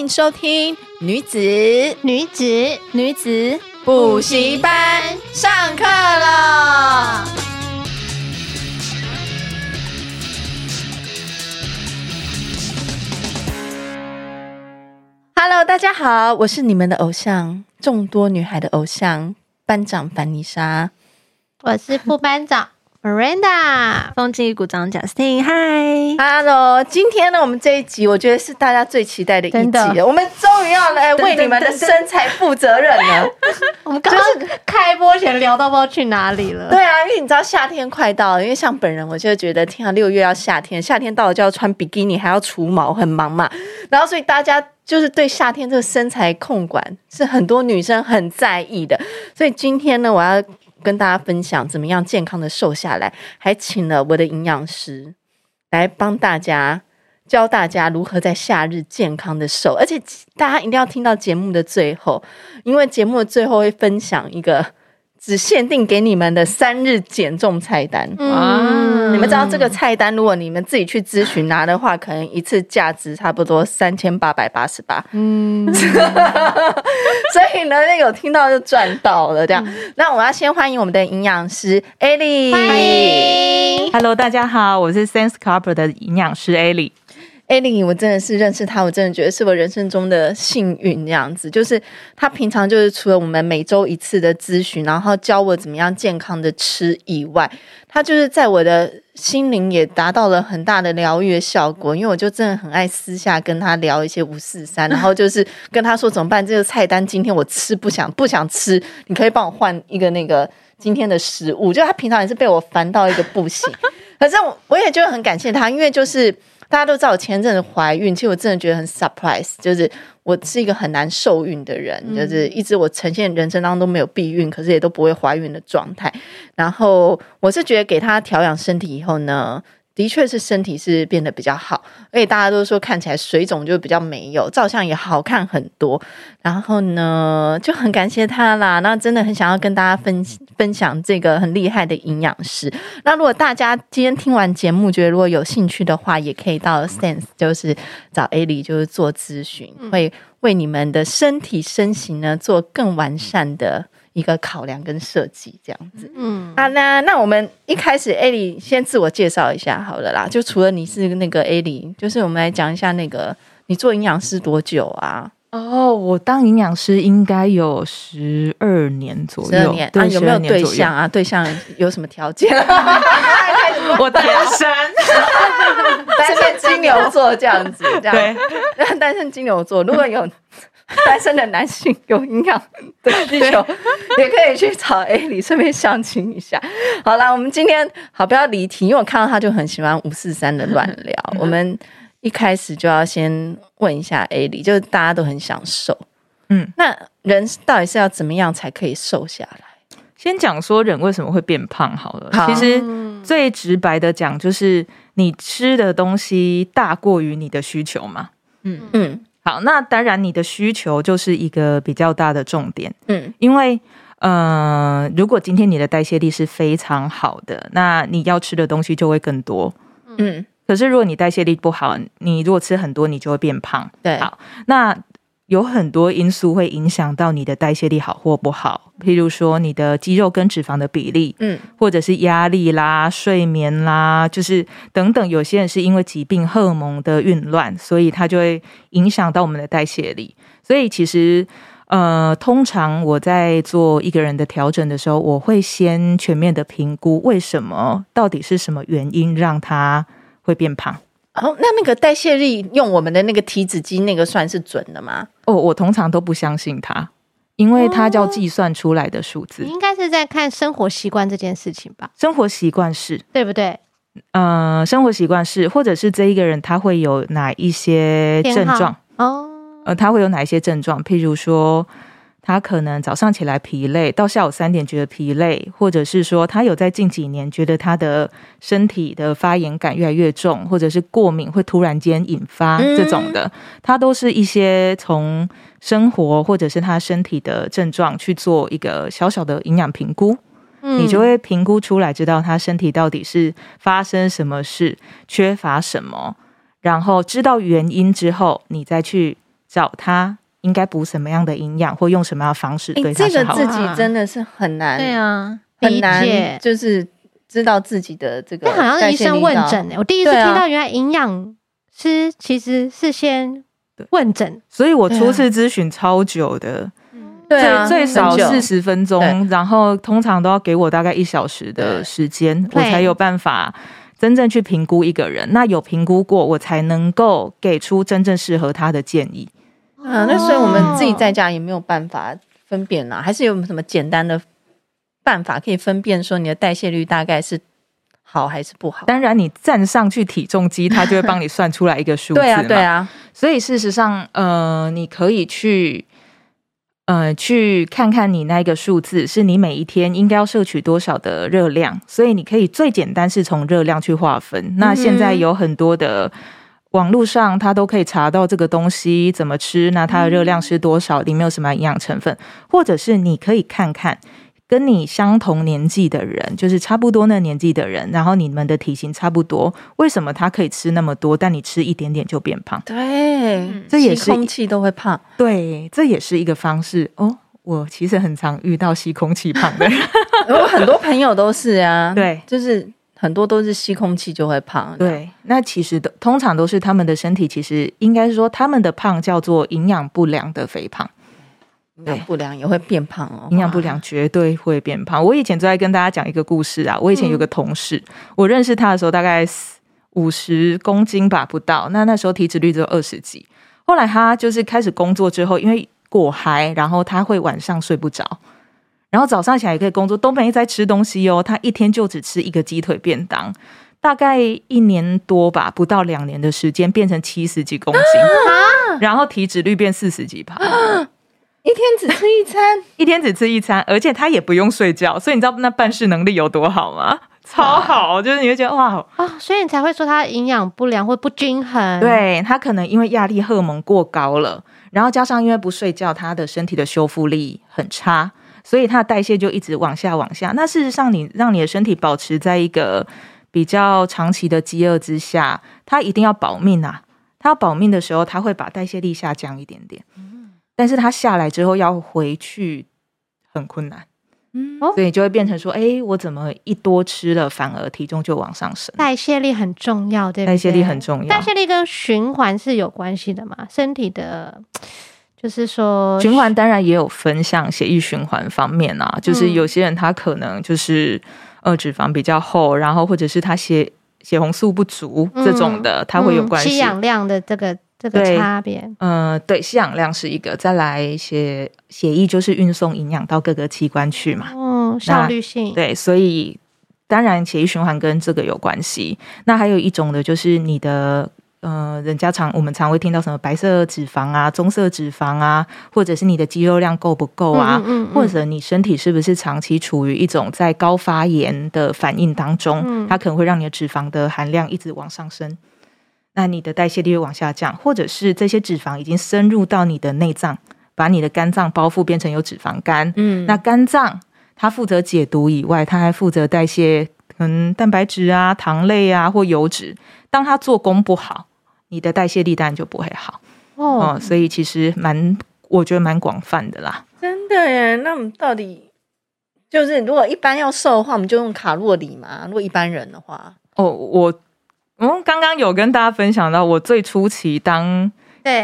迎收听女子女子女子补习班上课了。Hello，大家好，我是你们的偶像，众多女孩的偶像，班长凡妮莎，我是副班长。Miranda，风纪股长贾斯汀，嗨，Hello，今天呢，我们这一集我觉得是大家最期待的一集了，我们终于要来为你们的身材负责任了。我们刚刚开播前聊到不知道去哪里了。对啊，因为你知道夏天快到了，因为像本人我就觉得，天啊，六月要夏天，夏天到了就要穿比基尼，还要除毛，很忙嘛。然后所以大家就是对夏天这个身材控管是很多女生很在意的，所以今天呢，我要。跟大家分享怎么样健康的瘦下来，还请了我的营养师来帮大家教大家如何在夏日健康的瘦，而且大家一定要听到节目的最后，因为节目的最后会分享一个。只限定给你们的三日减重菜单。嗯，你们知道这个菜单，如果你们自己去咨询拿的话，可能一次价值差不多三千八百八十八。嗯，所以呢，那有听到就赚到了。这样，嗯、那我要先欢迎我们的营养师 Ellie。欢迎，Hello，大家好，我是 Sense Carper 的营养师 Ellie。艾莉，我真的是认识他，我真的觉得是我人生中的幸运。这样子，就是他平常就是除了我们每周一次的咨询，然后教我怎么样健康的吃以外，他就是在我的心灵也达到了很大的疗愈的效果。因为我就真的很爱私下跟他聊一些五四三，然后就是跟他说怎么办，这个菜单今天我吃不想不想吃，你可以帮我换一个那个今天的食物。就他平常也是被我烦到一个不行，可是我我也就很感谢他，因为就是。大家都知道我前阵子怀孕，其实我真的觉得很 surprise，就是我是一个很难受孕的人，嗯、就是一直我呈现人生当中都没有避孕，可是也都不会怀孕的状态。然后我是觉得给他调养身体以后呢。的确是身体是变得比较好，而且大家都说看起来水肿就比较没有，照相也好看很多。然后呢，就很感谢他啦。那真的很想要跟大家分分享这个很厉害的营养师。那如果大家今天听完节目，觉得如果有兴趣的话，也可以到 Sense，就是找 Ellie，就是做咨询，会为你们的身体身形呢做更完善的。一个考量跟设计这样子，嗯，啊，那那我们一开始，Ellie 先自我介绍一下好了啦。就除了你是那个 Ellie，就是我们来讲一下那个你做营养师多久啊？哦，我当营养师应该有十二年左右。十二年，对，啊，有没有对象啊？对象有什么条件？我单身，单身金牛座这样子，这样对，单身金牛座如果有。单身的男性有营养的需求，也可以去找 Ellie，顺便相亲一下。好啦，我们今天好不要离题，因为我看到他就很喜欢五四三的乱聊。我们一开始就要先问一下 Ellie，就是大家都很想瘦，嗯，那人到底是要怎么样才可以瘦下来？先讲说人为什么会变胖好了。好，其实最直白的讲，就是你吃的东西大过于你的需求嘛。嗯嗯。好，那当然，你的需求就是一个比较大的重点。嗯，因为呃，如果今天你的代谢力是非常好的，那你要吃的东西就会更多。嗯，可是如果你代谢力不好，你如果吃很多，你就会变胖。对，好，那。有很多因素会影响到你的代谢力好或不好，譬如说你的肌肉跟脂肪的比例，嗯，或者是压力啦、睡眠啦，就是等等。有些人是因为疾病、荷尔蒙的紊乱，所以它就会影响到我们的代谢力。所以其实，呃，通常我在做一个人的调整的时候，我会先全面的评估为什么，到底是什么原因让他会变胖。哦，那那个代谢力用我们的那个体脂机那个算是准的吗？哦，我通常都不相信它，因为它叫计算出来的数字。你应该是在看生活习惯这件事情吧？生活习惯是对不对？呃，生活习惯是，或者是这一个人他会有哪一些症状？哦，呃，他会有哪一些症状？譬如说。他可能早上起来疲累，到下午三点觉得疲累，或者是说他有在近几年觉得他的身体的发炎感越来越重，或者是过敏会突然间引发这种的，他都是一些从生活或者是他身体的症状去做一个小小的营养评估，你就会评估出来，知道他身体到底是发生什么事，缺乏什么，然后知道原因之后，你再去。找他应该补什么样的营养，或用什么样的方式对他是好。这个自己真的是很难，对啊，很难，就是知道自己的这个。那好像是医生问诊诶，我第一次听到原来营养师其实是先问诊，所以我初次咨询超久的。对啊，最少四十分钟，然后通常都要给我大概一小时的时间，我才有办法真正去评估一个人。那有评估过，我才能够给出真正适合他的建议。啊，那所以我们自己在家也没有办法分辨啊，还是有什么简单的办法可以分辨说你的代谢率大概是好还是不好？当然，你站上去体重机，它就会帮你算出来一个数字。对啊，对啊。所以事实上，呃，你可以去。呃，去看看你那个数字，是你每一天应该要摄取多少的热量，所以你可以最简单是从热量去划分。那现在有很多的网络上，它都可以查到这个东西怎么吃，那它的热量是多少，里面有什么营养成分，或者是你可以看看。跟你相同年纪的人，就是差不多那年纪的人，然后你们的体型差不多，为什么他可以吃那么多，但你吃一点点就变胖？对，这也是空气都会胖。对，这也是一个方式哦。我其实很常遇到吸空气胖的人，我很多朋友都是啊。对，就是很多都是吸空气就会胖。对，那其实都通常都是他们的身体，其实应该是说他们的胖叫做营养不良的肥胖。营养不良也会变胖哦，营养不良绝对会变胖。我以前就在跟大家讲一个故事啊，我以前有个同事，嗯、我认识他的时候大概五十公斤吧，不到。那那时候体脂率只有二十几。后来他就是开始工作之后，因为过嗨，然后他会晚上睡不着，然后早上起来也可以工作，都没在吃东西哦。他一天就只吃一个鸡腿便当，大概一年多吧，不到两年的时间，变成七十几公斤，啊、然后体脂率变四十几趴。啊一天只吃一餐，一天只吃一餐，而且他也不用睡觉，所以你知道那办事能力有多好吗？超好，就是你会觉得哇啊、哦，所以你才会说他营养不良或不均衡。对，他可能因为压力荷尔蒙过高了，然后加上因为不睡觉，他的身体的修复力很差，所以它的代谢就一直往下往下。那事实上，你让你的身体保持在一个比较长期的饥饿之下，它一定要保命啊！它要保命的时候，它会把代谢力下降一点点。但是它下来之后要回去很困难，嗯，所以就会变成说，哎、欸，我怎么一多吃了，反而体重就往上升？代谢力很重要，对不对？代谢力很重要，代谢力跟循环是有关系的嘛？身体的，就是说循环当然也有分，像血液循环方面啊，就是有些人他可能就是呃脂肪比较厚，然后或者是他血血红素不足这种的，他、嗯、会有关系。吸氧量的这个。这个差别，嗯、呃，对，吸氧量是一个，再来血血液就是运送营养到各个器官去嘛，嗯，效率性，对，所以当然血液循环跟这个有关系。那还有一种的，就是你的，呃，人家常我们常会听到什么白色脂肪啊、棕色脂肪啊，或者是你的肌肉量够不够啊，嗯嗯嗯、或者你身体是不是长期处于一种在高发炎的反应当中，嗯、它可能会让你的脂肪的含量一直往上升。那你的代谢率会往下降，或者是这些脂肪已经深入到你的内脏，把你的肝脏包覆，变成有脂肪肝。嗯，那肝脏它负责解毒以外，它还负责代谢，嗯，蛋白质啊、糖类啊或油脂。当它做工不好，你的代谢力当然就不会好。哦、嗯，所以其实蛮，我觉得蛮广泛的啦。真的耶？那我们到底就是，如果一般要瘦的话，我们就用卡路里嘛？如果一般人的话，哦，我。嗯，刚刚有跟大家分享到，我最初期当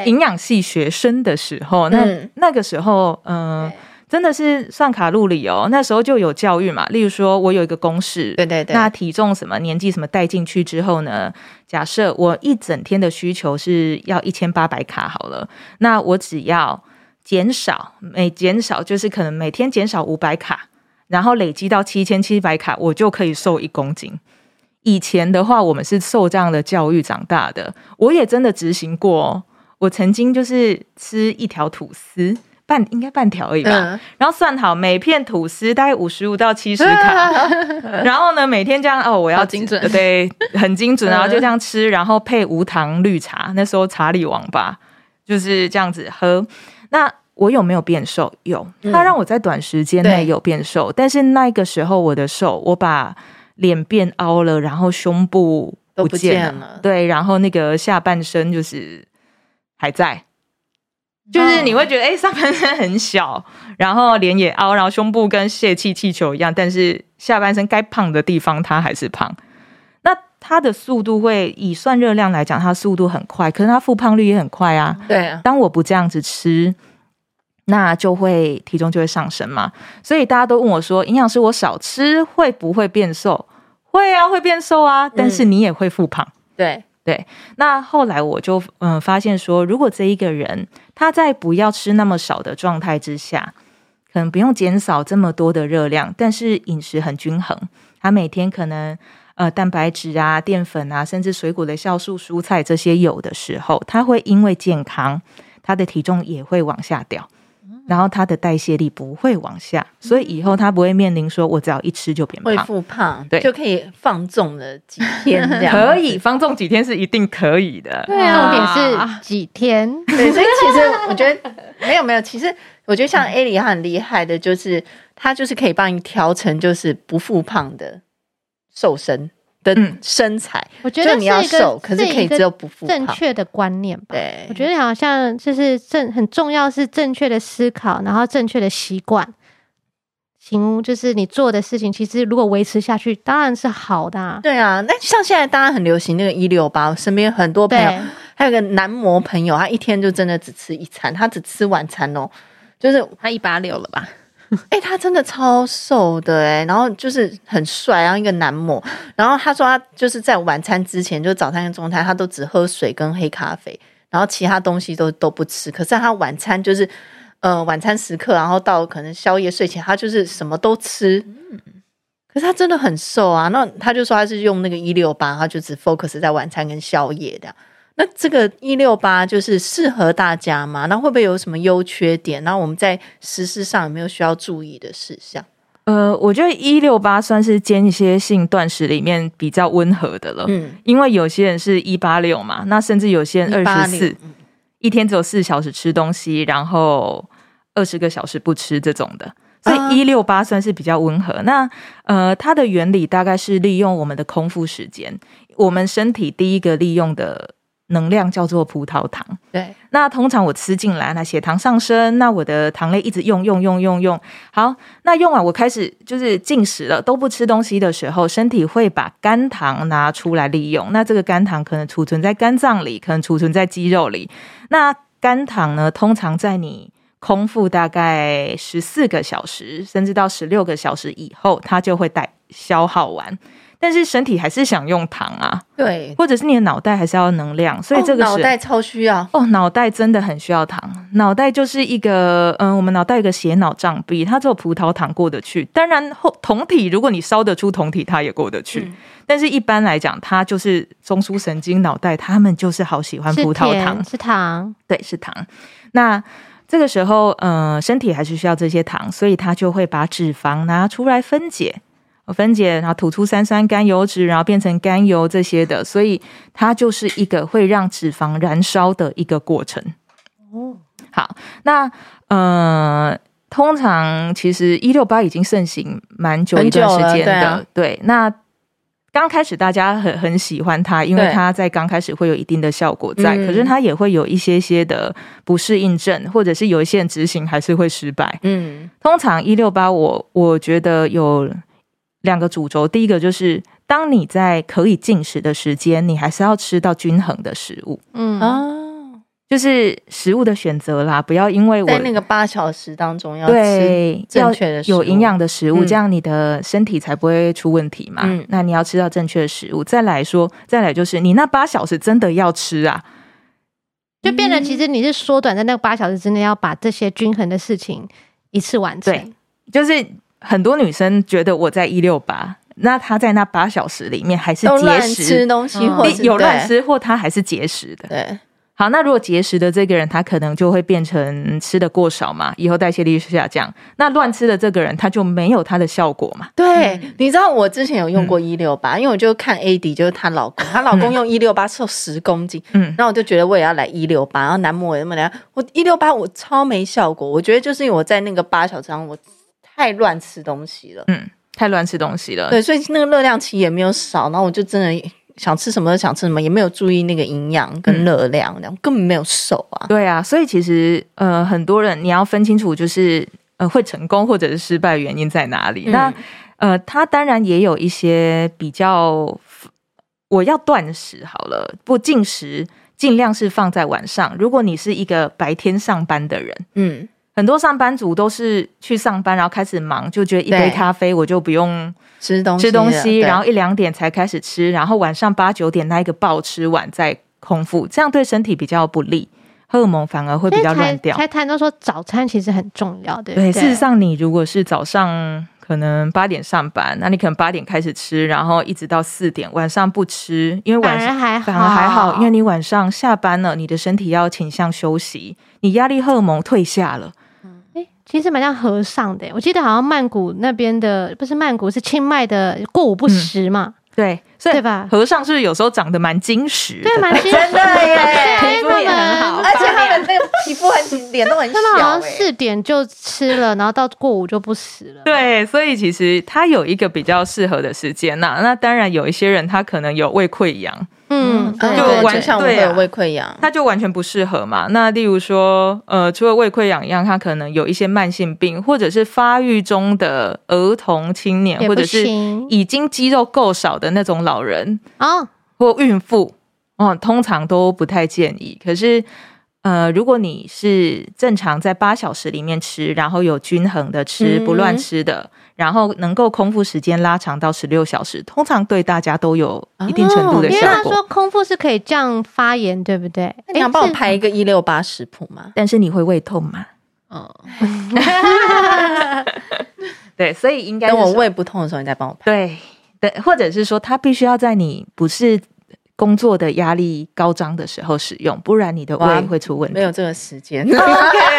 营养系学生的时候，对那那个时候，嗯、真的是算卡路里哦。那时候就有教育嘛，例如说我有一个公式，对对对，那体重什么年纪什么带进去之后呢，假设我一整天的需求是要一千八百卡好了，那我只要减少每减少就是可能每天减少五百卡，然后累积到七千七百卡，我就可以瘦一公斤。以前的话，我们是受这样的教育长大的。我也真的执行过哦。我曾经就是吃一条吐司，半应该半条而已吧。嗯、然后算好每片吐司大概五十五到七十卡。然后呢，每天这样哦，我要精准，对，很精准。然后就这样吃，然后配无糖绿茶。那时候查理王吧，就是这样子喝。那我有没有变瘦？有，它让我在短时间内有变瘦。嗯、但是那个时候我的瘦，我把。脸变凹了，然后胸部不见了，都不见了，对，然后那个下半身就是还在，就是你会觉得哎、欸，上半身很小，然后脸也凹，然后胸部跟泄气气球一样，但是下半身该胖的地方它还是胖。那它的速度会以算热量来讲，它速度很快，可是它复胖率也很快啊。对啊，当我不这样子吃，那就会体重就会上升嘛。所以大家都问我说，营养师，我少吃会不会变瘦？会啊，会变瘦啊，但是你也会复胖。嗯、对。对，那后来我就嗯、发现说，如果这一个人他在不要吃那么少的状态之下，可能不用减少这么多的热量，但是饮食很均衡，他每天可能呃蛋白质啊、淀粉啊，甚至水果的酵素、蔬菜这些有的时候，他会因为健康，他的体重也会往下掉。然后它的代谢力不会往下，所以以后它不会面临说，我只要一吃就变胖，会复胖，对，就可以放纵了几天这样，可以放纵几天是一定可以的，对啊，重点是几天，对，所以其实我觉得没有没有，其实我觉得像 A 里很厉害的，就是他就是可以帮你调成就是不复胖的瘦身。的身材，嗯、我觉得你要瘦，可是可以只有不复。正确的观念吧。对，我觉得好像就是正很重要，是正确的思考，然后正确的习惯。行，就是你做的事情，其实如果维持下去，当然是好的、啊。对啊，那像现在大家很流行那个一六八，我身边很多朋友，还有个男模朋友，他一天就真的只吃一餐，他只吃晚餐哦，就是他一八六了吧。哎、他真的超瘦的哎、然后就是很帅，然后一个男模，然后他说他就是在晚餐之前，就早餐跟中餐，他都只喝水跟黑咖啡，然后其他东西都都不吃。可是他晚餐就是呃晚餐时刻，然后到可能宵夜睡前，他就是什么都吃。可是他真的很瘦啊，那他就说他是用那个一六八，他就只 focus 在晚餐跟宵夜的。那这个一六八就是适合大家吗？那会不会有什么优缺点？那我们在实施上有没有需要注意的事项？呃，我觉得一六八算是间歇性断食里面比较温和的了。嗯，因为有些人是一八六嘛，那甚至有些人二十四，一天只有四小时吃东西，然后二十个小时不吃这种的，所以一六八算是比较温和。那呃，它的原理大概是利用我们的空腹时间，我们身体第一个利用的。能量叫做葡萄糖，对。那通常我吃进来，那血糖上升，那我的糖类一直用用用用用，好，那用完我开始就是进食了，都不吃东西的时候，身体会把肝糖拿出来利用。那这个肝糖可能储存在肝脏里，可能储存在肌肉里。那肝糖呢，通常在你空腹大概十四个小时，甚至到十六个小时以后，它就会带消耗完。但是身体还是想用糖啊，对，或者是你的脑袋还是要能量，所以这个是、哦、脑袋超需要哦，脑袋真的很需要糖。脑袋就是一个，嗯、呃，我们脑袋有一个血脑障壁，它只有葡萄糖过得去。当然后酮体，如果你烧得出酮体，它也过得去。嗯、但是一般来讲，它就是中枢神经脑袋，他们就是好喜欢葡萄糖，是糖，对，是糖。那这个时候，嗯、呃，身体还是需要这些糖，所以它就会把脂肪拿出来分解。分解，然后吐出三酸甘油脂，然后变成甘油这些的，所以它就是一个会让脂肪燃烧的一个过程。哦，好，那呃，通常其实一六八已经盛行蛮久一段时间的，对，啊、对。那刚开始大家很很喜欢它，因为它在刚开始会有一定的效果在，可是它也会有一些些的不适应症，或者是有一些人执行还是会失败。嗯，通常一六八，我我觉得有。两个主轴，第一个就是当你在可以进食的时间，你还是要吃到均衡的食物。嗯啊，就是食物的选择啦，不要因为我在那个八小时当中要吃正确的食物，有营养的食物，嗯、这样你的身体才不会出问题嘛。嗯，那你要吃到正确的食物。再来说，再来就是你那八小时真的要吃啊，就变得其实你是缩短在那个八小时之内要把这些均衡的事情一次完成。对，就是。很多女生觉得我在一六八，那她在那八小时里面还是节食，吃东西或有乱吃，或她还是节食的。对，好，那如果节食的这个人，他可能就会变成吃的过少嘛，以后代谢率下降。那乱吃的这个人，他就没有他的效果嘛。对，嗯、你知道我之前有用过一六八，因为我就看 AD，就是她老公，她老公用一六八瘦十公斤，嗯，然后我就觉得我也要来一六八，然后男模也那么来，我一六八我超没效果，我觉得就是因为我在那个八小时上我。太乱吃东西了，嗯，太乱吃东西了，对，所以那个热量其实也没有少，然后我就真的想吃什么就想吃什么，也没有注意那个营养跟热量，然后、嗯、根本没有瘦啊。对啊，所以其实呃，很多人你要分清楚，就是呃，会成功或者是失败原因在哪里。嗯、那呃，他当然也有一些比较，我要断食好了，不进食，尽量是放在晚上。如果你是一个白天上班的人，嗯。很多上班族都是去上班，然后开始忙，就觉得一杯咖啡我就不用吃东西，吃东西，然后一两点才开始吃，然后晚上八九点那一个暴吃完再空腹，这样对身体比较不利，荷尔蒙反而会比较乱掉。才谈到说早餐其实很重要的，对，对，事实上你如果是早上可能八点上班，那你可能八点开始吃，然后一直到四点，晚上不吃，因为晚上还好，反而还好，因为你晚上下班了，你的身体要倾向休息，你压力荷尔蒙退下了。其实蛮像和尚的，我记得好像曼谷那边的不是曼谷，是清迈的过午不食嘛。嗯、对，对吧？和尚是不是有时候长得蛮精实？对，蛮 精实真的耶，皮肤也很好，而且他们那个皮肤很脸都很小。他们好像四点就吃了，然后到过午就不食了。对，所以其实他有一个比较适合的时间呐。那当然有一些人他可能有胃溃疡。嗯，就完全对啊，胃溃疡，它就完全不适合嘛。那例如说，呃，除了胃溃疡一样，它可能有一些慢性病，或者是发育中的儿童、青年，或者是已经肌肉够少的那种老人啊，或孕妇，哦，通常都不太建议。可是，呃，如果你是正常在八小时里面吃，然后有均衡的吃，不乱吃的。然后能够空腹时间拉长到十六小时，通常对大家都有一定程度的效果。哦、因为他说空腹是可以降发炎，对不对？你想帮我排一个一六八食谱吗？但是你会胃痛吗？哦，对，所以应该等我胃不痛的时候，你再帮我排。对，对，或者是说，他必须要在你不是工作的压力高涨的时候使用，不然你的胃会出问题。没有这个时间。OK。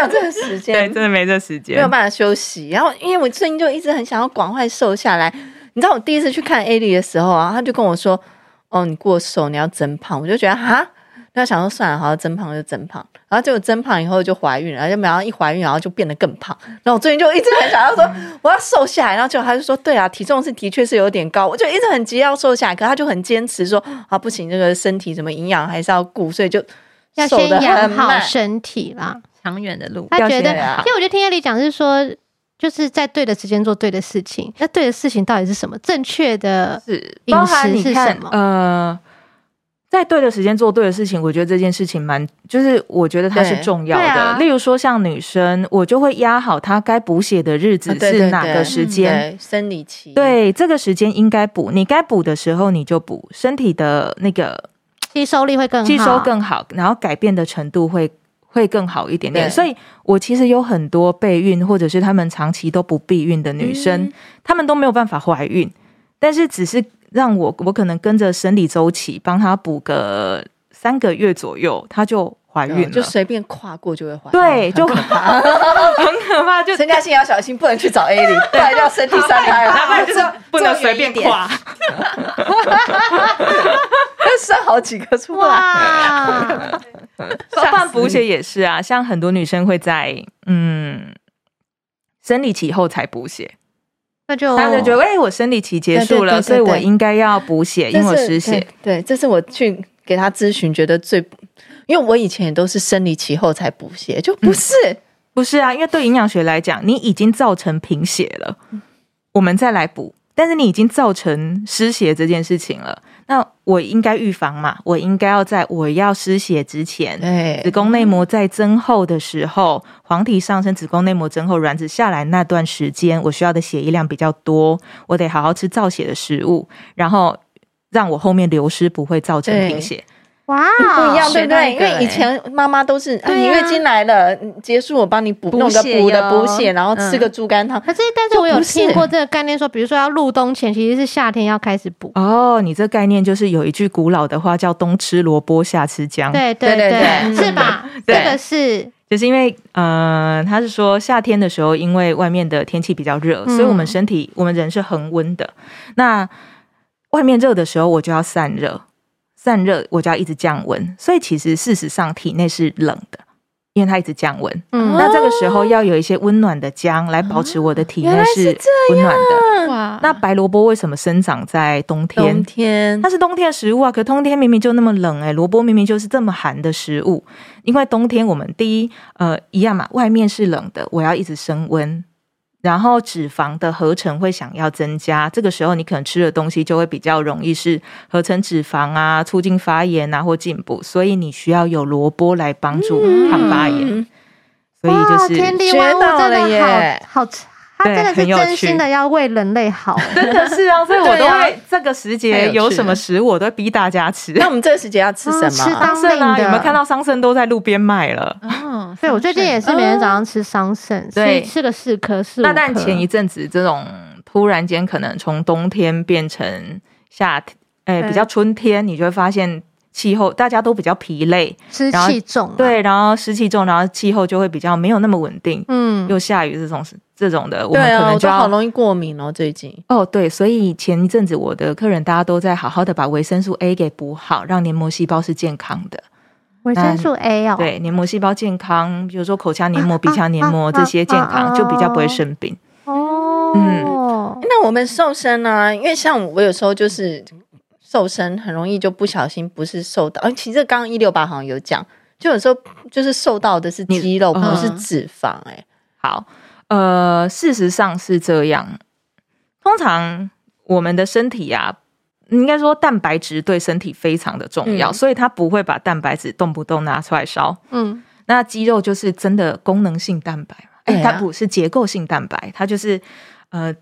没有这个时间，对，真的没这个时间，没有办法休息。然后，因为我最近就一直很想要赶快瘦下来。你知道，我第一次去看艾莉的时候啊，他就跟我说：“哦，你过瘦，你要增胖。”我就觉得哈，那想说算了，好像增胖就增胖。然后结果增胖以后就怀孕了，然后就没想到一怀孕然后就变得更胖。然后我最近就一直很想要说我要瘦下来，然后结果他就说：“对啊，体重是的确是有点高。”我就一直很急要瘦下来，可他就很坚持说：“啊，不行，这个身体什么营养还是要顾，所以就要先养好身体啦。”长远的路，他觉得，因为我觉得听艾莉讲是说，就是在对的时间做对的事情。那对的事情到底是什么？正确的饮食是什么？呃，在对的时间做对的事情，我觉得这件事情蛮，就是我觉得它是重要的。啊、例如说，像女生，我就会压好她该补血的日子是哪个时间，生理期。对，这个时间应该补，你该补的时候你就补，身体的那个吸收力会更好，吸收更好，然后改变的程度会。会更好一点点，所以我其实有很多备孕或者是他们长期都不避孕的女生，嗯、她们都没有办法怀孕，但是只是让我我可能跟着生理周期帮她补个三个月左右，她就怀孕了，就随便跨过就会怀孕，对，就很可怕，很可怕，就陈嘉欣要小心，不能去找 A 莉，不然要身体三胎了，哪 就是不能随便跨，生好几个出来。补血也是啊，像很多女生会在嗯生理期后才补血，那就他就觉得哎、欸，我生理期结束了，对对对对对，所以我应该要补血，因为我失血。对。对，这是我去给他咨询觉得最，因为我以前也都是生理期后才补血，就不是、嗯、不是啊，因为对营养学来讲，你已经造成贫血了，我们再来补，但是你已经造成失血这件事情了。那我应该预防嘛？我应该要在我要失血之前，子宫内膜在增厚的时候，黄体上升，子宫内膜增厚，卵子下来那段时间，我需要的血液量比较多，我得好好吃造血的食物，然后让我后面流失不会造成贫血。哇，不一样，对不对？因为以前妈妈都是，你月经来了，结束我帮你补弄个补的补血，然后吃个猪肝汤。可是，但是我有听过这个概念，说比如说要入冬前，其实是夏天要开始补。哦，你这概念就是有一句古老的话叫“冬吃萝卜，夏吃姜”。对对对对，是吧？这个是，就是因为呃，他是说夏天的时候，因为外面的天气比较热，所以我们身体我们人是恒温的。那外面热的时候，我就要散热。散热，我就要一直降温，所以其实事实上体内是冷的。因为它一直降温。嗯，那这个时候要有一些温暖的姜来保持我的体内是温暖的。哇，那白萝卜为什么生长在冬天？冬天，它是冬天的食物啊。可冬天明明就那么冷哎，萝卜明明就是这么寒的食物。因为冬天我们第一呃一样嘛，外面是冷的，我要一直升温。然后脂肪的合成会想要增加，这个时候你可能吃的东西就会比较容易是合成脂肪啊，促进发炎啊或进补，所以你需要有萝卜来帮助抗发炎。嗯、所以就是天地万物真的好好吃。他真的是真心的要为人类好，真的是啊！所以我都会这个时节有什么食物，我都会逼大家吃。那我们这个时节要吃什么？吃桑葚啊！有没有看到桑葚都在路边卖了？嗯，所以我最近也是每天早上吃桑葚，所以吃个四颗四颗。那但前一阵子这种突然间可能从冬天变成夏天，哎，比较春天，你就会发现。气候大家都比较疲累，湿气重，啊，对，然后湿气重，然后气候就会比较没有那么稳定，嗯，又下雨这种这种的，我们可能就，啊，好容易过敏哦。最近哦，对，所以前一阵子我的客人大家都在好好的把维生素 A 给补好，让黏膜细胞是健康的。维生素 A 哦，对，黏膜细胞健康，比如说口腔黏膜、啊、鼻腔黏膜、啊、这些健康，啊、就比较不会生病。哦，嗯，那我们瘦身呢，啊？因为像我有时候就是。瘦身很容易就不小心不是瘦到，其实刚刚一六八好像有讲，就有时候就是瘦到的是肌肉，不是脂肪。哎，好，呃，事实上是这样。通常我们的身体啊，应该说蛋白质对身体非常的重要，嗯、所以它不会把蛋白质动不动拿出来烧。嗯，那肌肉就是真的功能性蛋白嘛？哎，它不是结构性蛋白，它就是呃。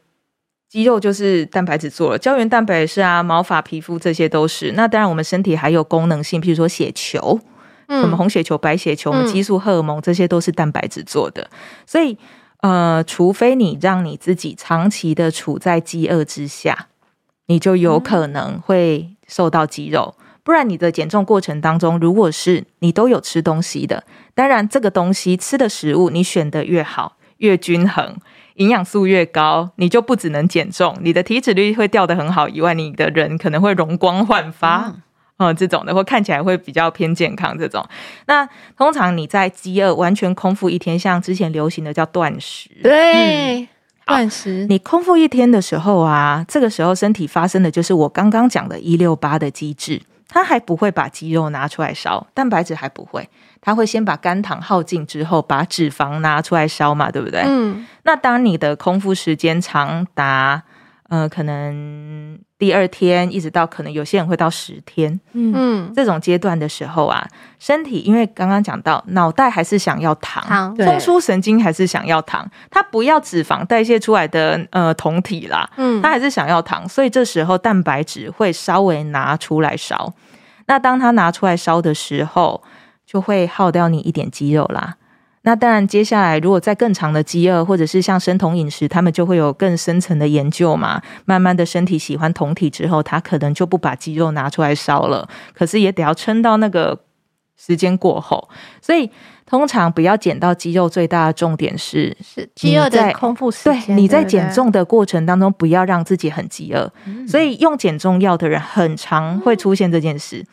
肌肉就是蛋白质做了，胶原蛋白也是啊，毛发、皮肤这些都是。那当然，我们身体还有功能性，譬如说血球，嗯，什么红血球、白血球，我们激素、荷尔蒙，这些都是蛋白质做的。所以，呃，除非你让你自己长期的处在饥饿之下，你就有可能会瘦到肌肉。不然，你的减重过程当中，如果是你都有吃东西的，当然这个东西吃的食物你选的越好，越均衡。营养素越高，你就不只能减重，你的体脂率会掉得很好以外，你的人可能会容光焕发，嗯，嗯，这种的，或看起来会比较偏健康。这种，那通常你在饥饿完全空腹一天，像之前流行的叫断食，对，嗯，断食，你空腹一天的时候啊，这个时候身体发生的就是我刚刚讲的一六八的机制，它还不会把肌肉拿出来烧，蛋白质还不会。它会先把肝糖耗尽之后，把脂肪拿出来烧嘛，对不对？嗯。那当你的空腹时间长达，呃，可能第二天一直到可能有些人会到十天，嗯，这种阶段的时候啊，身体因为刚刚讲到，脑袋还是想要糖，中枢神经还是想要糖，它不要脂肪代谢出来的呃酮体啦，嗯，它还是想要糖，所以这时候蛋白质会稍微拿出来烧。那当它拿出来烧的时候，就会耗掉你一点肌肉啦。那当然，接下来如果在更长的饥饿，或者是像生酮饮食，他们就会有更深层的研究嘛。慢慢的身体喜欢酮体之后，他可能就不把肌肉拿出来烧了。可是也得要撑到那个时间过后。所以通常不要减到肌肉，最大的重点是是饥饿的空腹时间。对，你在减重的过程当中，不要让自己很饥饿。嗯。所以用减重药的人，很常会出现这件事。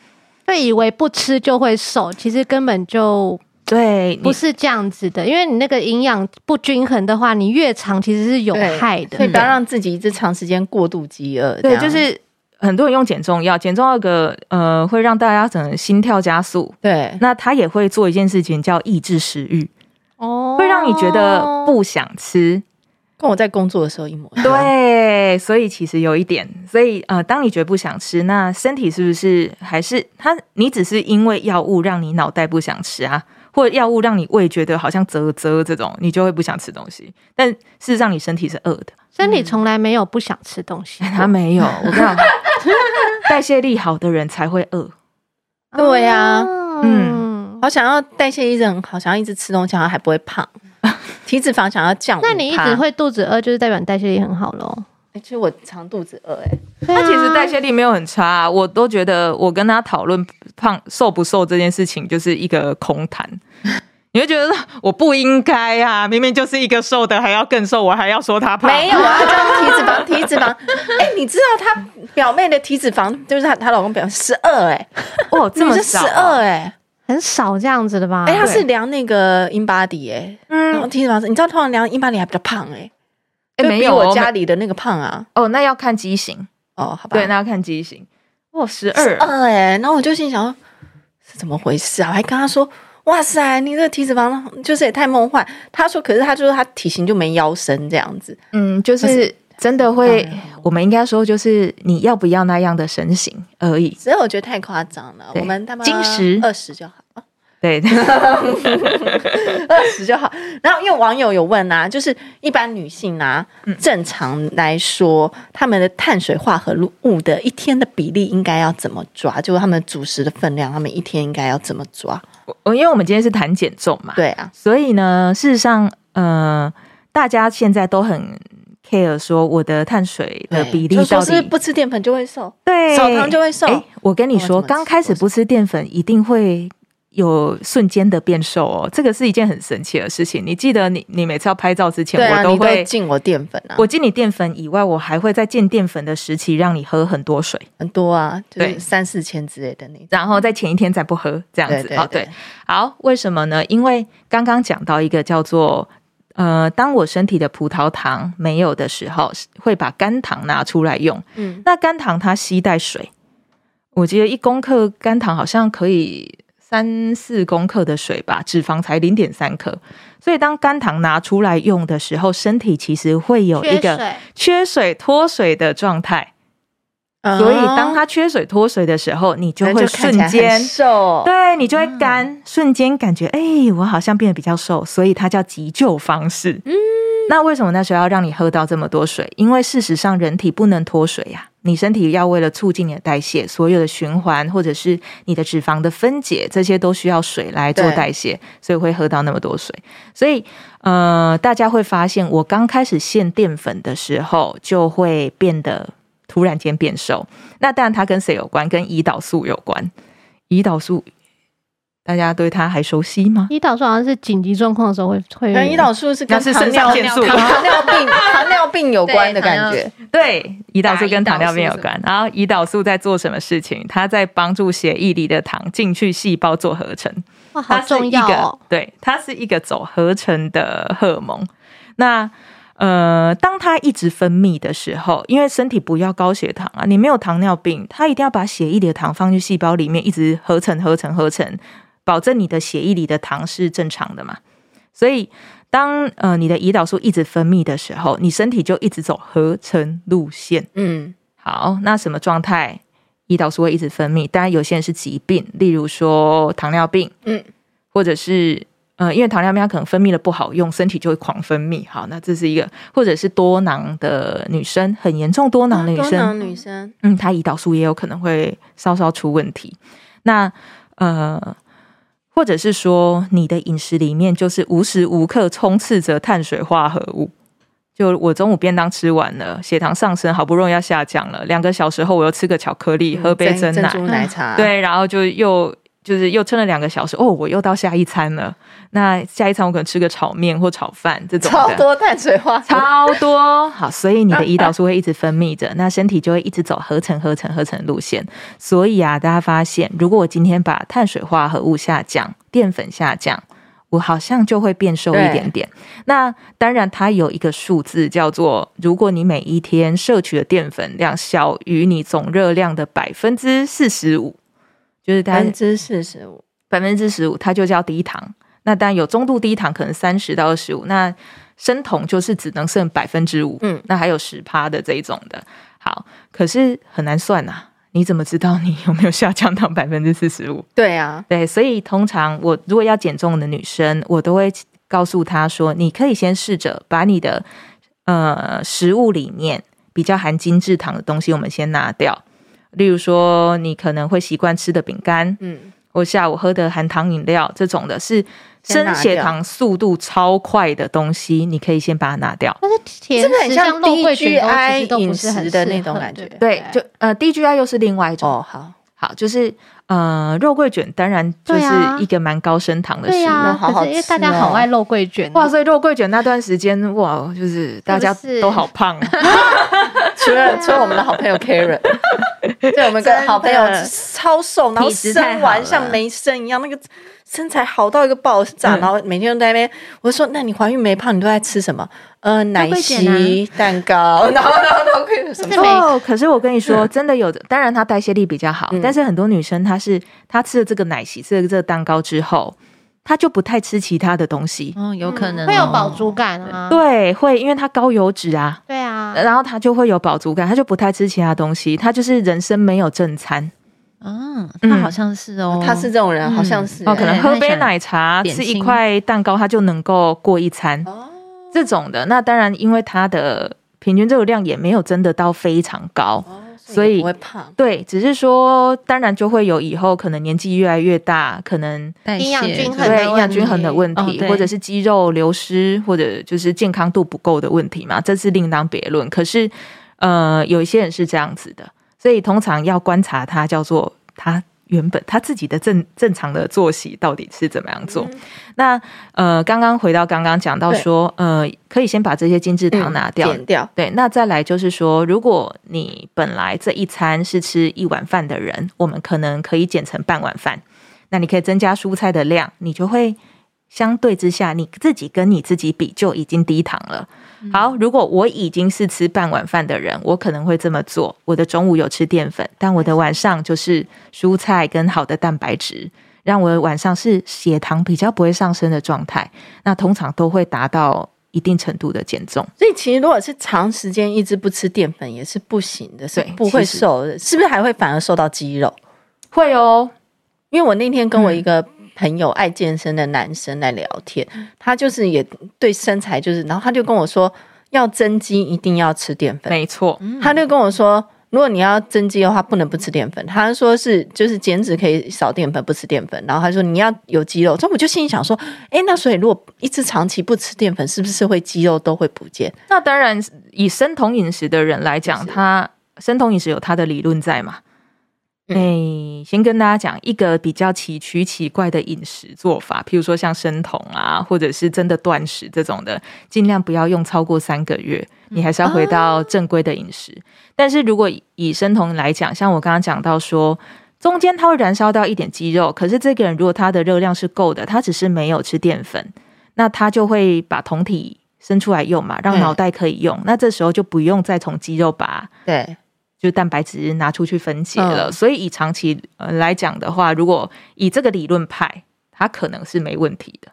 会以为不吃就会瘦，其实根本就对，不是这样子的。因为你那个营养不均衡的话，你越长其实是有害的。所以不要让自己一直长时间过度饥饿。对，就是很多人用减重药，减重药个呃会让大家整个心跳加速。对，那他也会做一件事情叫抑制食欲，哦，会让你觉得不想吃。跟我在工作的时候一模一样。对，所以其实有一点，所以呃，当你觉得不想吃，那身体是不是还是它？你只是因为药物让你脑袋不想吃啊，或者药物让你胃觉得好像啧啧这种，你就会不想吃东西。但事实上，你身体是饿的，身体从来没有不想吃东西，他 没有。我跟你讲，代谢力好的人才会饿。对呀、啊，嗯，好想要代谢力很好，想要一直吃东西，然后还不会胖。体脂肪想要降，那你一直会肚子饿，就是代表你代谢力很好喽。其实我常肚子饿，哎，他其实代谢力没有很差，啊，我都觉得我跟他讨论胖瘦不瘦这件事情就是一个空谈。你会觉得我不应该啊，明明就是一个瘦的还要更瘦，我还要说他胖？没有啊，叫体脂肪，体脂肪。哎、欸，你知道她表妹的体脂肪就是她她老公表十二哎，哦，这 么少，十二哎。很少这样子的吧？哎，他是量那个 InBody 哎，嗯，然后体脂肪，你知道通常量 InBody 还比较胖哎，哎，没有我家里的那个胖啊。哦，那要看机型哦，好吧，对，那要看机型。哦，十二二哎，然后我就心想，是怎么回事啊？我还跟他说，哇塞，你这个体脂肪就是也太梦幻。他说，可是他就说他体型就没腰身这样子，嗯，就是。真的会，嗯、我们应该说就是你要不要那样的身形而已。所以我觉得太夸张了。我们他妈金石二十就好。对，二十就好。然后因为网友有问啊，就是一般女性啊，嗯、正常来说，他们的碳水化合物的一天的比例应该要怎么抓？就是他们主食的分量，他们一天应该要怎么抓？我因为我们今天是谈减重嘛，对啊，所以呢，事实上，呃，大家现在都很。care 说我的碳水的比例到底是不吃淀粉就会瘦，对，少糖就会瘦。欸、我跟你说，刚开始不吃淀粉一定会有瞬间的变瘦哦，这个是一件很神奇的事情。你记得你你每次要拍照之前，啊、我都会进我淀粉啊。我进你淀粉以外，我还会在进淀粉的时期让你喝很多水，很多啊，对，三四千之类的那种。然后在前一天再不喝这样子。啊，对，对，哦，对，好，为什么呢？因为刚刚讲到一个叫做。呃，当我身体的葡萄糖没有的时候，会把肝糖拿出来用。嗯，那肝糖它吸带水，我记得一公克肝糖好像可以三四公克的水吧，脂肪才零点三克。所以当肝糖拿出来用的时候，身体其实会有一个缺水脱水的状态。所以，当它缺水脱水的时候，你就会瞬间瘦，对，你就会干，嗯、瞬间感觉，哎、欸，我好像变得比较瘦。所以它叫急救方式。嗯，那为什么那时候要让你喝到这么多水？因为事实上，人体不能脱水呀、啊。你身体要为了促进你的代谢，所有的循环或者是你的脂肪的分解，这些都需要水来做代谢，所以会喝到那么多水。所以，呃，大家会发现，我刚开始限淀粉的时候，就会变得。突然间变瘦，那当然它跟谁有关？跟胰岛素有关。胰岛素，大家对它还熟悉吗？胰岛素好像是紧急状况的时候会会。跟胰岛素是跟糖尿病、糖尿病、糖尿病有关的感觉。对，胰岛素跟糖尿病有关。然后胰岛素在做什么事情？它在帮助血液里的糖进去细胞做合成。哇，好重要哦！对，它是一个走合成的荷尔蒙。那呃，当它一直分泌的时候，因为身体不要高血糖啊，你没有糖尿病，它一定要把血液里的糖放进细胞里面，一直合成、合成、合成，保证你的血液里的糖是正常的嘛。所以，当呃你的胰岛素一直分泌的时候，你身体就一直走合成路线。嗯，好，那什么状态胰岛素会一直分泌？当然，有些人是疾病，例如说糖尿病，嗯，或者是。呃，因为糖尿病它可能分泌的不好用，身体就会狂分泌。好，那这是一个，或者是多囊的女生，很严重多囊的女生，多囊女生，嗯，她胰岛素也有可能会稍稍出问题。那呃，或者是说你的饮食里面就是无时无刻充斥着碳水化合物，就我中午便当吃完了，血糖上升，好不容易要下降了，两个小时后我又吃个巧克力，嗯、喝杯珍奶，珍珠奶茶，对，然后就又。就是又撑了两个小时哦，我又到下一餐了。那下一餐我可能吃个炒面或炒饭这种，超多碳水化合，超多。好，所以你的胰岛素会一直分泌着，那身体就会一直走合成、合成、合成路线。所以啊，大家发现，如果我今天把碳水化合物下降、淀粉下降，我好像就会变瘦一点点。那当然，它有一个数字叫做：如果你每一天摄取的淀粉量小于你总热量的百分之四十五。就是百分之四十五，百分之十五，它就叫低糖。那当然有中度低糖，可能三十到二十五。那生酮就是只能剩百分之五，嗯，那还有十趴的这一种的。好，可是很难算呐、啊。你怎么知道你有没有下降到百分之四十五？对啊，对，所以通常我如果要减重的女生，我都会告诉她说，你可以先试着把你的呃食物里面比较含精制糖的东西，我们先拿掉。例如说，你可能会习惯吃的饼干，嗯，或下午喝的含糖饮料，这种的是升血糖速度超快的东西，你可以先把它拿掉。但是甜食很像低 GI 饮食的那种感觉，对，就呃，DGI 又是另外一种。哦，好，好，就是呃，肉桂卷当然就是一个蛮高升糖的食物，好好吃，因为大家好爱肉桂卷。哇，所以肉桂卷那段时间，哇，就是大家都好胖。除了除了我们的好朋友 Karen，对，我们跟好朋友超瘦，然后生完像没生一样，那个身材好到一个爆炸，然后每天都在那边。我说：“那你怀孕没胖，你都在吃什么？”呃，奶昔、蛋糕，然后然后都可以什么？哦，可是我跟你说，真的有的。当然，她代谢力比较好，但是很多女生她是她吃了这个奶昔，吃了这个蛋糕之后。他就不太吃其他的东西，嗯，有可能、哦、会有饱足感啊。对，会，因为他高油脂啊。对啊，然后他就会有饱足感，他就不太吃其他东西，他就是人生没有正餐。嗯，他好像是哦，他是这种人，好像是、欸、哦，可能喝杯奶茶，吃一块蛋糕，他就能够过一餐。哦，这种的，那当然，因为他的平均热量也没有真的到非常高。哦所以不会胖，对，只是说，当然就会有以后可能年纪越来越大，可能营养均衡，对营养均衡的问题，哦、或者是肌肉流失，或者就是健康度不够的问题嘛，这是另当别论。可是，呃，有一些人是这样子的，所以通常要观察他，叫做他。原本他自己的正正常的作息到底是怎么样做？嗯、那呃，刚刚回到刚刚讲到说，呃，可以先把这些精制糖拿掉，减掉。对，那再来就是说，如果你本来这一餐是吃一碗饭的人，我们可能可以减成半碗饭。那你可以增加蔬菜的量，你就会相对之下，你自己跟你自己比就已经低糖了。好，如果我已经是吃半碗饭的人，我可能会这么做。我的中午有吃淀粉，但我的晚上就是蔬菜跟好的蛋白质，让我的晚上是血糖比较不会上升的状态。那通常都会达到一定程度的减重。所以其实如果是长时间一直不吃淀粉也是不行的，所以不会瘦的，是不是还会反而瘦到肌肉？会哦，因为我那天跟我一个、嗯。朋友爱健身的男生来聊天，他就是也对身材就是，然后他就跟我说，要增肌一定要吃淀粉。没错，他就跟我说，如果你要增肌的话，不能不吃淀粉。他说是就是减脂可以少淀粉，不吃淀粉。然后他说你要有肌肉，所以我就心里想说，哎，那所以如果一直长期不吃淀粉，是不是会肌肉都会不见？那当然，以生酮饮食的人来讲，他生酮饮食有他的理论在嘛。哎、欸，先跟大家讲一个比较崎岖奇怪的饮食做法，譬如说像生酮啊，或者是真的断食这种的，尽量不要用超过三个月，你还是要回到正规的饮食。但是如果以生酮来讲，像我刚刚讲到说，中间它会燃烧掉一点肌肉，可是这个人如果他的热量是够的，他只是没有吃淀粉，那他就会把酮体生出来用嘛，让脑袋可以用，嗯、那这时候就不用再从肌肉拔。对。就蛋白质拿出去分解了，嗯、所以以长期来讲的话，如果以这个理论派，它可能是没问题的。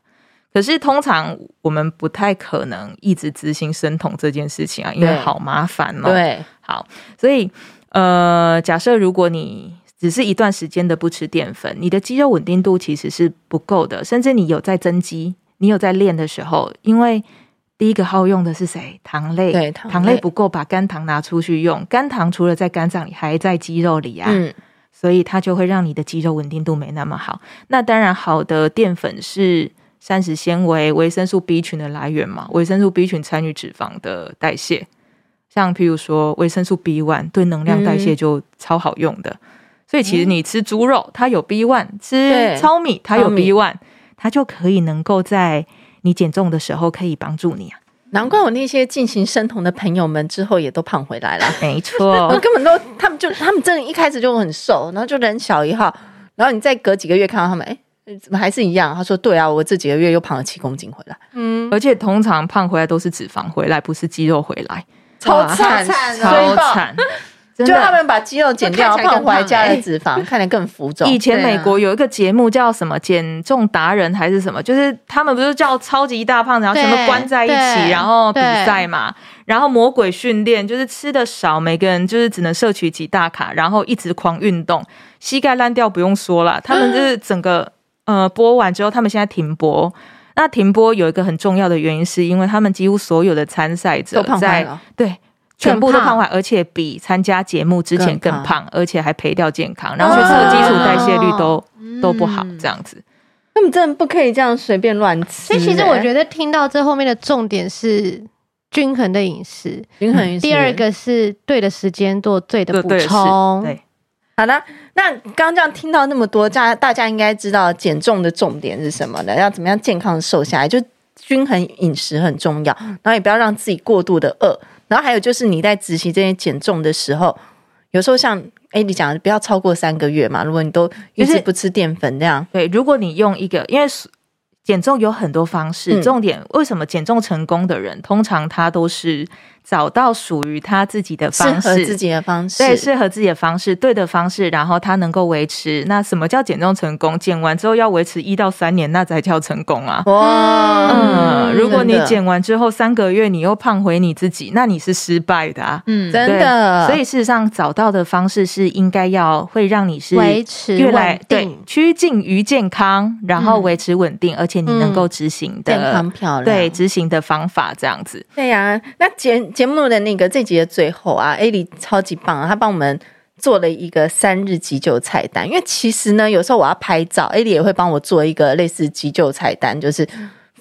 可是通常我们不太可能一直执行生酮这件事情啊，因为好麻烦哦。对，好，所以呃，假设如果你只是一段时间的不吃淀粉，你的肌肉稳定度其实是不够的，甚至你有在增肌，你有在练的时候，因为。第一个耗用的是谁？糖类，对，糖类，糖类不够，把肝糖拿出去用。肝糖除了在肝脏里，还在肌肉里啊，嗯，所以它就会让你的肌肉稳定度没那么好。那当然，好的淀粉是膳食纤维、维生素 B 群的来源嘛。维生素 B 群参与脂肪的代谢，像譬如说维生素 B one 对能量代谢就超好用的。嗯，所以其实你吃猪肉，它有 B one；吃糙米，它有 B one，它就可以能够在。你减重的时候可以帮助你啊，难怪我那些进行生酮的朋友们之后也都胖回来了。没错，我根本都他们就他们真的一开始就很瘦，然后就人小一号，然后你再隔几个月看到他们，哎，怎么还是一样？他说：“对啊，我这几个月又胖了七公斤回来。”嗯，而且通常胖回来都是脂肪回来，不是肌肉回来，超惨，超惨。就他们把肌肉减掉，胖回来加了脂肪，看起来更浮肿。以前美国有一个节目叫什么“减重达人”还是什么，就是他们不是叫超级大胖子，然后全部关在一起，然后比赛嘛，然后魔鬼训练，就是吃的少，每个人就是只能摄取几大卡，然后一直狂运动，膝盖烂掉不用说了。他们就是整个呃播完之后，他们现在停播。那停播有一个很重要的原因，是因为他们几乎所有的参赛者都胖坏了，对。全部都胖坏，而且比参加节目之前更胖，更胖而且还赔掉健康，然后所以基础代谢率都、哦、都不好，这样子。那么真的不可以这样随便乱吃。所以其实我觉得听到这后面的重点是均衡的饮食，均衡饮食。第二个是对的时间做对的补充。对，好的。那刚刚这样听到那么多，大家大家应该知道减重的重点是什么呢？要怎么样健康瘦下来？就均衡饮食很重要，然后也不要让自己过度的饿。然后还有就是你在执行这些减重的时候，有时候像哎，你讲不要超过三个月嘛。如果你都一直不吃淀粉这样，对，如果你用一个，因为减重有很多方式，嗯、重点为什么减重成功的人，通常他都是。找到属于他自己的方式，适合自己的方式，对，适合自己的方式，对的方式，然后他能够维持。那什么叫减重成功？减完之后要维持一到三年，那才叫成功啊！哇，嗯，如果你减完之后三个月你又胖回你自己，那你是失败的啊！嗯，真的。所以事实上找到的方式是应该要会让你是维持越来对趋近于健康，然后维持稳定，而且你能够执行的、嗯、健康漂亮，对执行的方法这样子。对呀、啊，那减。节目的那个这集的最后啊，Ali 超级棒啊，他帮我们做了一个三日急救菜单。因为其实呢，有时候我要拍照，Ali 也会帮我做一个类似急救菜单，就是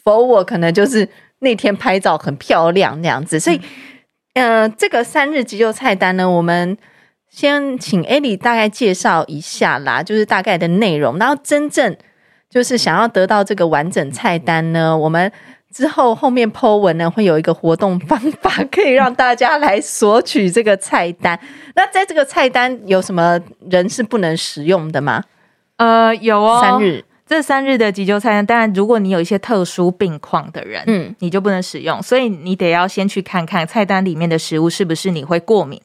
for 我可能就是那天拍照很漂亮那样子。所以，嗯、呃，这个三日急救菜单呢，我们先请 Ali 大概介绍一下啦，就是大概的内容。然后，真正就是想要得到这个完整菜单呢，我们。之后后面 po 文呢，会有一个活动方法，可以让大家来索取这个菜单。那在这个菜单有什么人是不能食用的吗？呃，有哦，三日这三日的急救菜单，当然如果你有一些特殊病况的人，嗯，你就不能使用。所以你得要先去看看菜单里面的食物是不是你会过敏。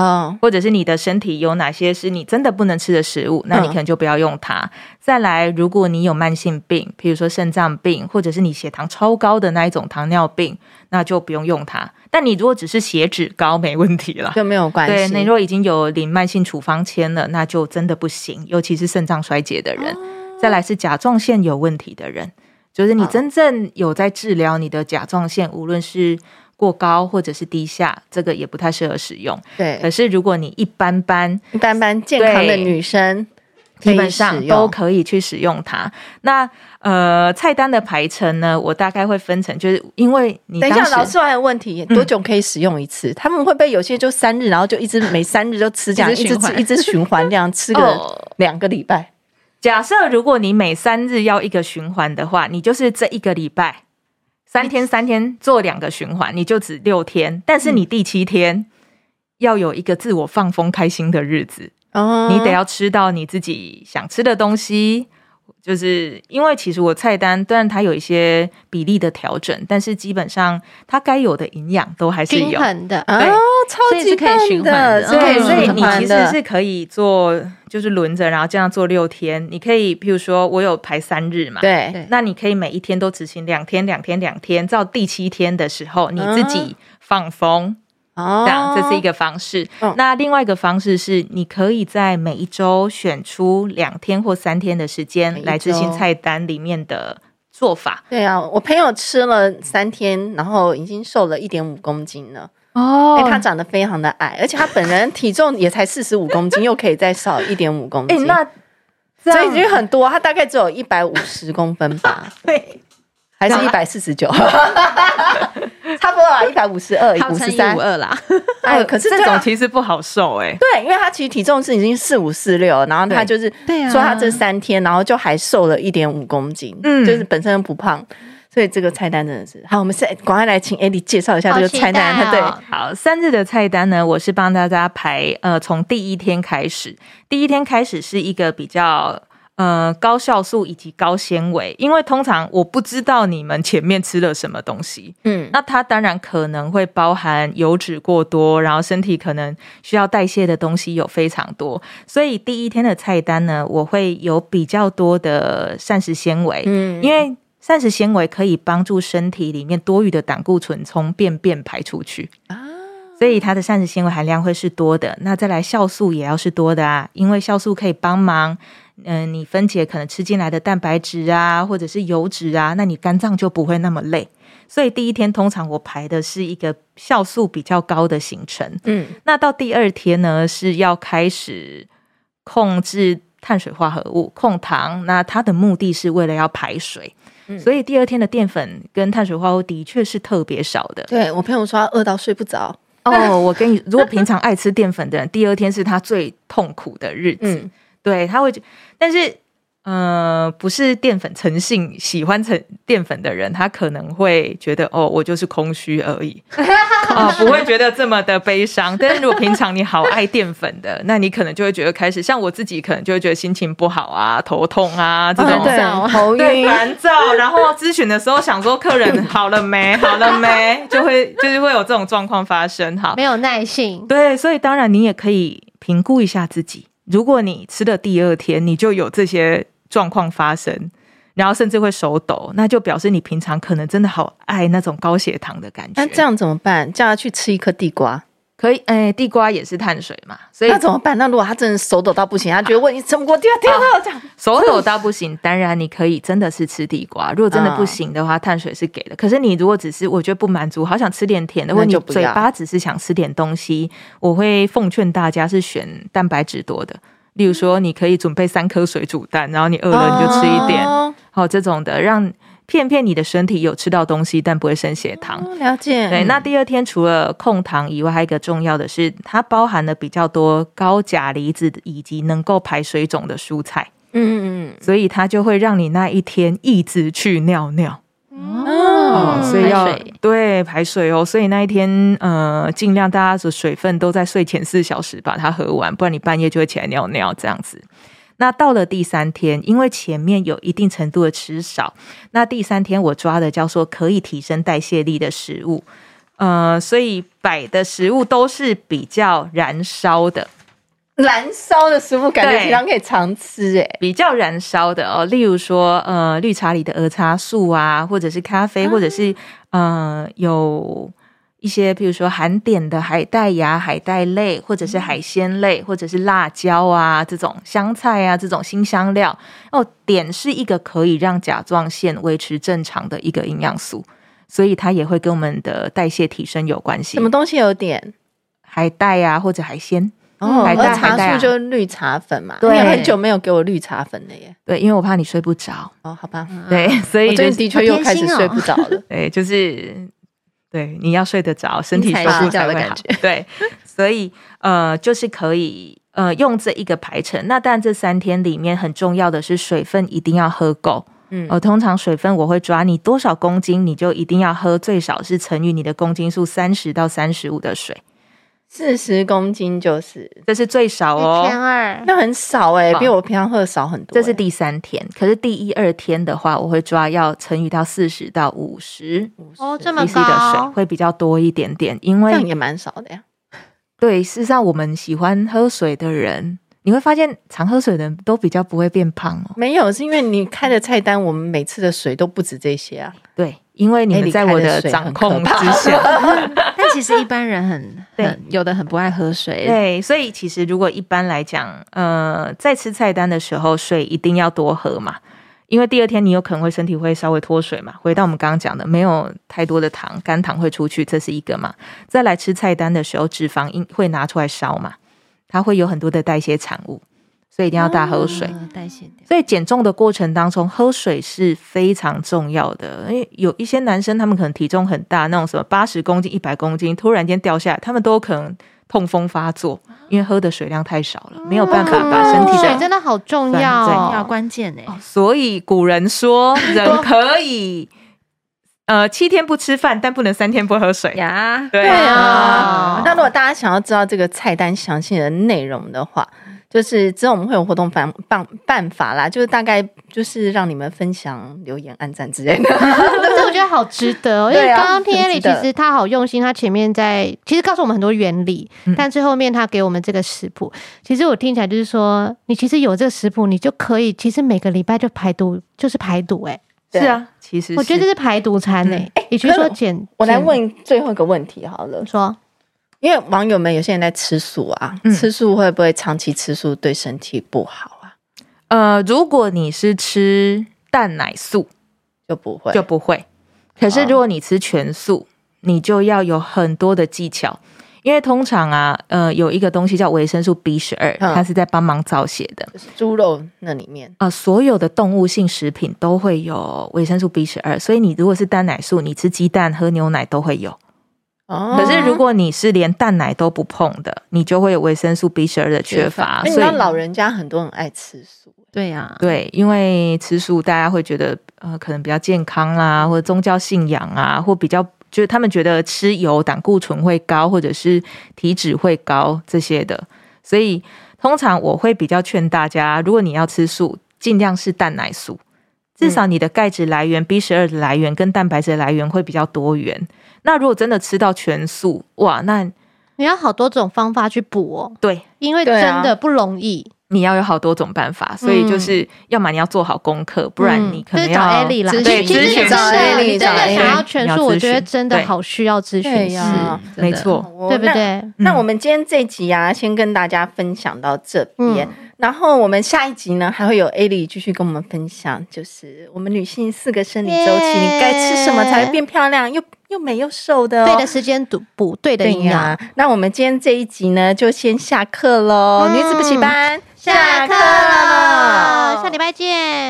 嗯，或者是你的身体有哪些是你真的不能吃的食物，那你可能就不要用它。嗯、再来，如果你有慢性病，比如说肾脏病，或者是你血糖超高的那一种糖尿病，那就不用用它。但你如果只是血脂高，没问题了，就没有关系。对，你如果已经有领慢性处方签了，那就真的不行，尤其是肾脏衰竭的人。哦、再来是甲状腺有问题的人，就是你真正有在治疗你的甲状腺，无论是。过高或者是低下，这个也不太适合使用。对，可是如果你一般般、一般般健康的女生，基本上都可以去使用它。那呃，菜单的排程呢，我大概会分成，就是因为你等一下，老师还有问题，多久可以使用一次？嗯、他们会不会有些就三日，然后就一直每三日就吃这样，一直吃一直循环这样 吃个两个礼拜？假设如果你每三日要一个循环的话，你就是这一个礼拜。三天三天做两个循环，你就只六天，但是你第七天要有一个自我放风开心的日子，哦，你得要吃到你自己想吃的东西。就是因为其实我菜单，虽然它有一些比例的调整，但是基本上它该有的营养都还是有。的，对，哦、超级可以循环的，所以所以你其实是可以做，就是轮着，然后这样做六天。你可以，譬如说我有排三日嘛，对，那你可以每一天都执行两天，两天，两天，到第七天的时候，你自己放风。嗯这样，这是一个方式。哦、那另外一个方式是，你可以在每一周选出两天或三天的时间来执行菜单里面的做法。对啊，我朋友吃了三天，然后已经瘦了一点五公斤了。哦，因为他长得非常的矮，而且他本人体重也才四十五公斤，又可以再少一点五公斤。那所以已经很多，他大概只有一百五十公分吧。对。还是一百四十九，差不多啊，一百五十二、五十三、五二啦。哎，可是这种其实不好瘦哎。对，因为他其实体重是已经四五四六，然后他就是说他这三天，然后就还瘦了一点五公斤，嗯，就是本身不胖，所以这个菜单真的是好。我们现在赶快来请 Eddie 介绍一下这个菜单。对，好，三日的菜单呢，我是帮大家排，呃，从第一天开始，第一天开始是一个比较。呃，高酵素以及高纤维，因为通常我不知道你们前面吃了什么东西，嗯，那它当然可能会包含油脂过多，然后身体可能需要代谢的东西有非常多，所以第一天的菜单呢，我会有比较多的膳食纤维，嗯，因为膳食纤维可以帮助身体里面多余的胆固醇从便便排出去。啊，所以它的膳食纤维含量会是多的。那再来酵素也要是多的啊，因为酵素可以帮忙。嗯、呃，你分解可能吃进来的蛋白质啊，或者是油脂啊，那你肝脏就不会那么累。所以第一天通常我排的是一个酵素比较高的行程。嗯，那到第二天呢，是要开始控制碳水化合物、控糖。那它的目的是为了要排水。嗯，所以第二天的淀粉跟碳水化合物的确是特别少的。对，我朋友说他饿到睡不着。哦，我跟你，如果平常爱吃淀粉的人，第二天是他最痛苦的日子。嗯对，他会，但是，呃，不是淀粉成性喜欢成淀粉的人，他可能会觉得哦，我就是空虚而已啊、呃，不会觉得这么的悲伤。但是如果平常你好爱淀粉的，那你可能就会觉得开始像我自己，可能就会觉得心情不好啊，头痛啊这种，哦、对，头晕、烦躁。然后咨询的时候想说客人 好了没，好了没，就会就是会有这种状况发生。哈，没有耐性。对，所以当然你也可以评估一下自己。如果你吃的第二天你就有这些状况发生，然后甚至会手抖，那就表示你平常可能真的好爱那种高血糖的感觉。那这样怎么办？叫他去吃一颗地瓜，可以？哎、欸，地瓜也是碳水嘛，所以那怎么办？那如果他真的手抖到不行，他觉得问你怎么过第二天了？这样手抖到不行，当然你可以真的是吃地瓜。如果真的不行的话，碳水是给的。可是你如果只是我觉得不满足，好想吃点甜的，或者你嘴巴只是想吃点东西，我会奉劝大家是选蛋白质多的。例如说，你可以准备三颗水煮蛋，然后你饿了你就吃一点，好、哦、这种的，让骗骗你的身体有吃到东西，但不会升血糖。哦、了解。对，那第二天除了控糖以外，还有一个重要的是，它包含了比较多高钾离子以及能够排水肿的蔬菜。嗯嗯嗯，所以它就会让你那一天一直去尿尿。哦，所以要排，对，排水哦，所以那一天，呃，尽量大家的水分都在睡前四小时把它喝完，不然你半夜就会起来尿尿这样子。那到了第三天，因为前面有一定程度的吃少，那第三天我抓的叫做可以提升代谢力的食物，呃，所以摆的食物都是比较燃烧的。燃烧的食物感觉平常可以常吃诶，比较燃烧的哦，例如说呃绿茶里的儿茶素啊，或者是咖啡，或者是呃有一些比如说含碘的海带芽、海带类，或者是海鲜类，或者是辣椒啊这种香菜啊这种新香料哦，碘是一个可以让甲状腺维持正常的一个营养素，所以它也会跟我们的代谢提升有关系。什么东西有碘？海带啊，或者海鲜。哦，海带茶素就是绿茶粉嘛。对，你很久没有给我绿茶粉了耶。对，因为我怕你睡不着。哦，好吧。对，所以最近的确又开始睡不着了。对，就是对，你要睡得着，身体舒服才会好。对，所以呃，就是可以呃用这一个排程。那但这三天里面很重要的是水分一定要喝够。嗯，我通常水分我会抓你多少公斤，你就一定要喝最少是乘以你的公斤数三十到三十五的水。四十公斤就是，这是最少哦，一千二，那很少哎、欸，比我平常喝的少很多、欸。这是第三天，可是第一二天的话，我会抓要乘以到四十到五十，哦，这么高的水会比较多一点点，因为这样也蛮少的呀。对，事实上我们喜欢喝水的人。你会发现，常喝水的人都比较不会变胖哦。没有，是因为你开的菜单，我们每次的水都不止这些啊。对，因为你们在我的掌控之下。但其实一般人很，很有的很不爱喝水。对，所以其实如果一般来讲，呃，在吃菜单的时候，水一定要多喝嘛。因为第二天你有可能会身体会稍微脱水嘛。回到我们刚刚讲的，没有太多的糖，肝糖会出去，这是一个嘛。再来吃菜单的时候，脂肪应会拿出来烧嘛。它会有很多的代谢产物，所以一定要大喝水。哦、代谢掉。所以减重的过程当中，喝水是非常重要的。因为有一些男生，他们可能体重很大，那种什么八十公斤、一百公斤，突然间掉下来，他们都可能痛风发作，因为喝的水量太少了，没有办法把身体的、哦、水真的好重要、重，要关键哎。所以古人说，人可以。呃，七天不吃饭，但不能三天不喝水呀。对啊。哦、那如果大家想要知道这个菜单详细的内容的话，就是之后我们会有活动办办办法啦，就是大概就是让你们分享、留言、按赞之类的。这我觉得好值得哦，因为刚刚天天里其实他好用心，他前面在其实告诉我们很多原理，嗯、但最后面他给我们这个食谱，其实我听起来就是说，你其实有这个食谱，你就可以其实每个礼拜就排毒，就是排毒哎、欸。是啊，其实我觉得这是排毒餐诶、欸。也就是说减，我来问最后一个问题好了。说，因为网友们有些人在吃素啊，嗯、吃素会不会长期吃素对身体不好啊？呃，如果你是吃蛋奶素，就不会，就不会。可是如果你吃全素，你就要有很多的技巧。因为通常啊，呃，有一个东西叫维生素 B 十二，它是在帮忙造血的。就是猪肉那里面啊、呃，所有的动物性食品都会有维生素 B 十二，所以你如果是蛋奶素，你吃鸡蛋、喝牛奶都会有。哦，可是如果你是连蛋奶都不碰的，你就会有维生素 B 十二的缺乏。所以老人家很多人爱吃素。对呀、啊，对，因为吃素大家会觉得呃可能比较健康啦，或者宗教信仰啊，或比较就是他们觉得吃油胆固醇会高，或者是体脂会高这些的。所以通常我会比较劝大家，如果你要吃素，尽量是蛋奶素，至少你的钙质来源、B 十二的来源跟蛋白质的来源会比较多元。那如果真的吃到全素，哇，那你要好多种方法去补哦。对，因为真的不容易，你要有好多种办法，所以就是要么你要做好功课，不然你可能要找 Ellie 啦。对，其实找 Ellie，真的想要全素，我觉得真的好需要咨询师，没错，对不对？那我们今天这集啊，先跟大家分享到这边。然后我们下一集呢，还会有 Ellie 继续跟我们分享，就是我们女性四个生理周期，你该吃什么才会变漂亮，又又美又瘦的？对的时间补补对的营养。那我们今天这一集呢，就先下课喽。女子补习班下课了，下礼拜见。